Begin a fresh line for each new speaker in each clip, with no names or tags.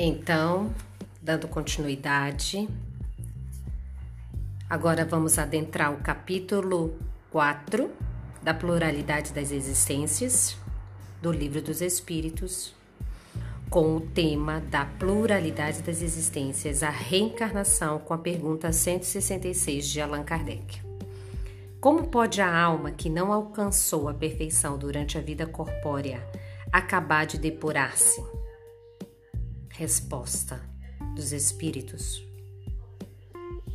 Então, dando continuidade, agora vamos adentrar o capítulo 4 da pluralidade das existências do Livro dos Espíritos, com o tema da pluralidade das existências, a reencarnação, com a pergunta 166 de Allan Kardec. Como pode a alma que não alcançou a perfeição durante a vida corpórea acabar de depurar-se? Resposta dos Espíritos: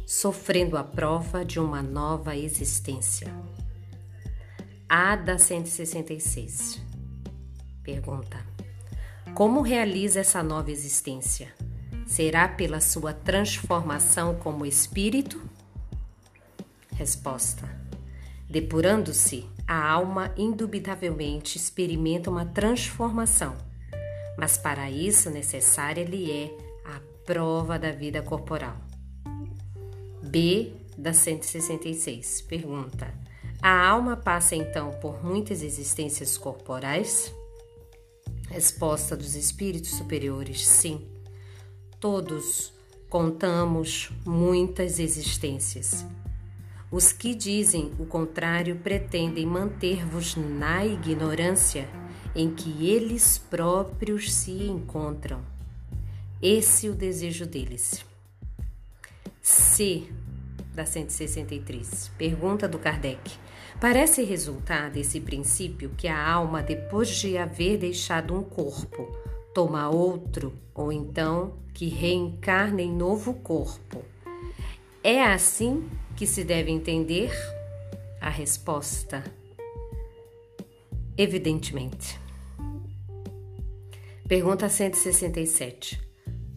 sofrendo a prova de uma nova existência. A da 166. Pergunta: Como realiza essa nova existência? Será pela sua transformação como espírito? Resposta: Depurando-se, a alma indubitavelmente experimenta uma transformação mas para isso necessária lhe é a prova da vida corporal. B da 166 pergunta: A alma passa então por muitas existências corporais? Resposta dos espíritos superiores: sim. Todos contamos muitas existências. Os que dizem o contrário pretendem manter-vos na ignorância em que eles próprios se encontram. Esse é o desejo deles. C da 163. Pergunta do Kardec. Parece resultar desse princípio que a alma, depois de haver deixado um corpo, toma outro, ou então que reencarna em novo corpo. É assim que se deve entender? A resposta: evidentemente. Pergunta 167.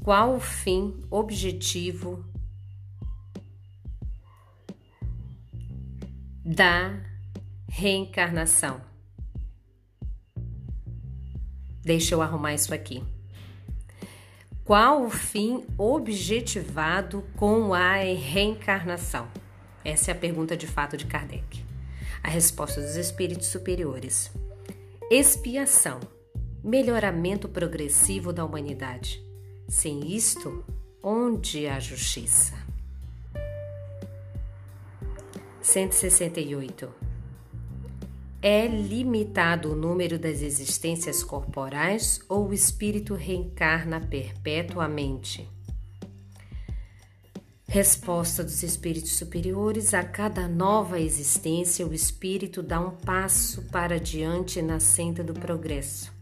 Qual o fim objetivo da reencarnação? Deixa eu arrumar isso aqui. Qual o fim objetivado com a reencarnação? Essa é a pergunta de fato de Kardec. A resposta dos espíritos superiores: expiação melhoramento progressivo da humanidade. Sem isto, onde há justiça? 168. É limitado o número das existências corporais ou o espírito reencarna perpetuamente? Resposta dos espíritos superiores: a cada nova existência, o espírito dá um passo para diante na senda do progresso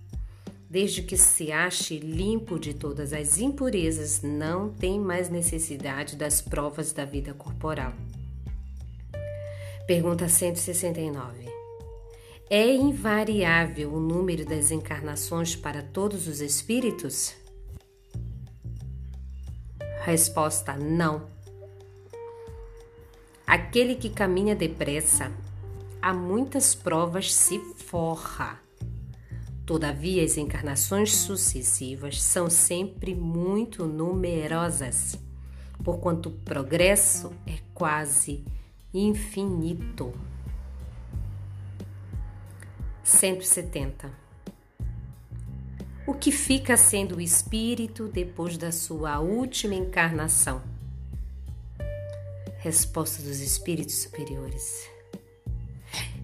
desde que se ache limpo de todas as impurezas, não tem mais necessidade das provas da vida corporal. Pergunta 169. É invariável o número das encarnações para todos os espíritos? Resposta: não. Aquele que caminha depressa, a muitas provas se forra Todavia, as encarnações sucessivas são sempre muito numerosas, porquanto o progresso é quase infinito. 170. O que fica sendo o espírito depois da sua última encarnação? Resposta dos espíritos superiores.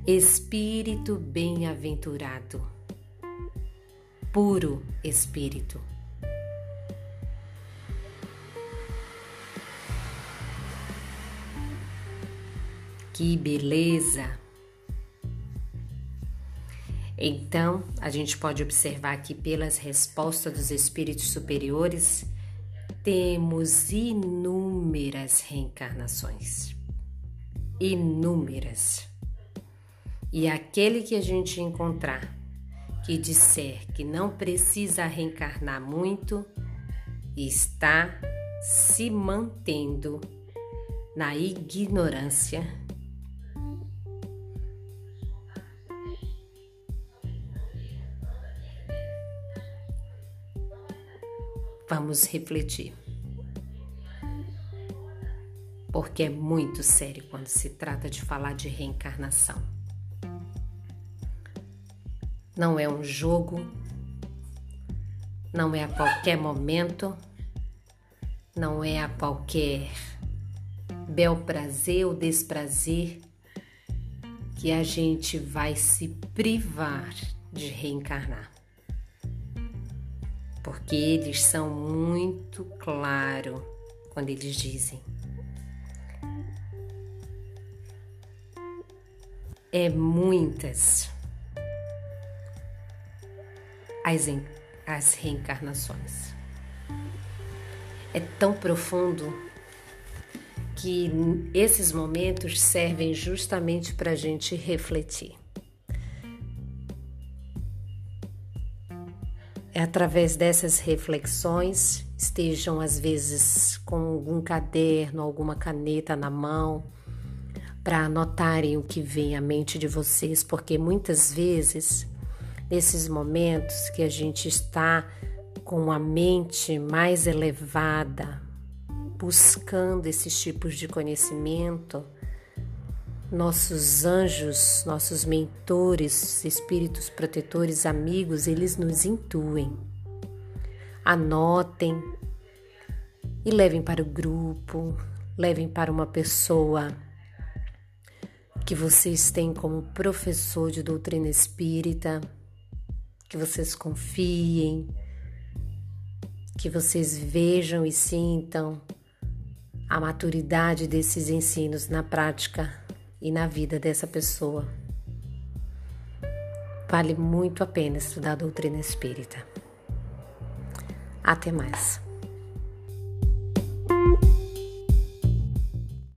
Espírito bem-aventurado puro espírito. Que beleza! Então, a gente pode observar que pelas respostas dos espíritos superiores, temos inúmeras reencarnações. Inúmeras. E aquele que a gente encontrar que disser que não precisa reencarnar muito está se mantendo na ignorância. Vamos refletir. Porque é muito sério quando se trata de falar de reencarnação. Não é um jogo, Não é a qualquer momento, não é a qualquer bel prazer ou desprazer que a gente vai se privar de reencarnar. Porque eles são muito claros quando eles dizem: é muitas as, as reencarnações. É tão profundo que esses momentos servem justamente para a gente refletir. É através dessas reflexões, estejam às vezes com algum caderno, alguma caneta na mão, para anotarem o que vem à mente de vocês, porque muitas vezes, nesses momentos que a gente está com a mente mais elevada, buscando esses tipos de conhecimento, nossos anjos, nossos mentores, espíritos protetores, amigos, eles nos intuem. Anotem e levem para o grupo, levem para uma pessoa que vocês têm como professor de doutrina espírita, que vocês confiem, que vocês vejam e sintam a maturidade desses ensinos na prática e na vida dessa pessoa. Vale muito a pena estudar a doutrina espírita. Até mais.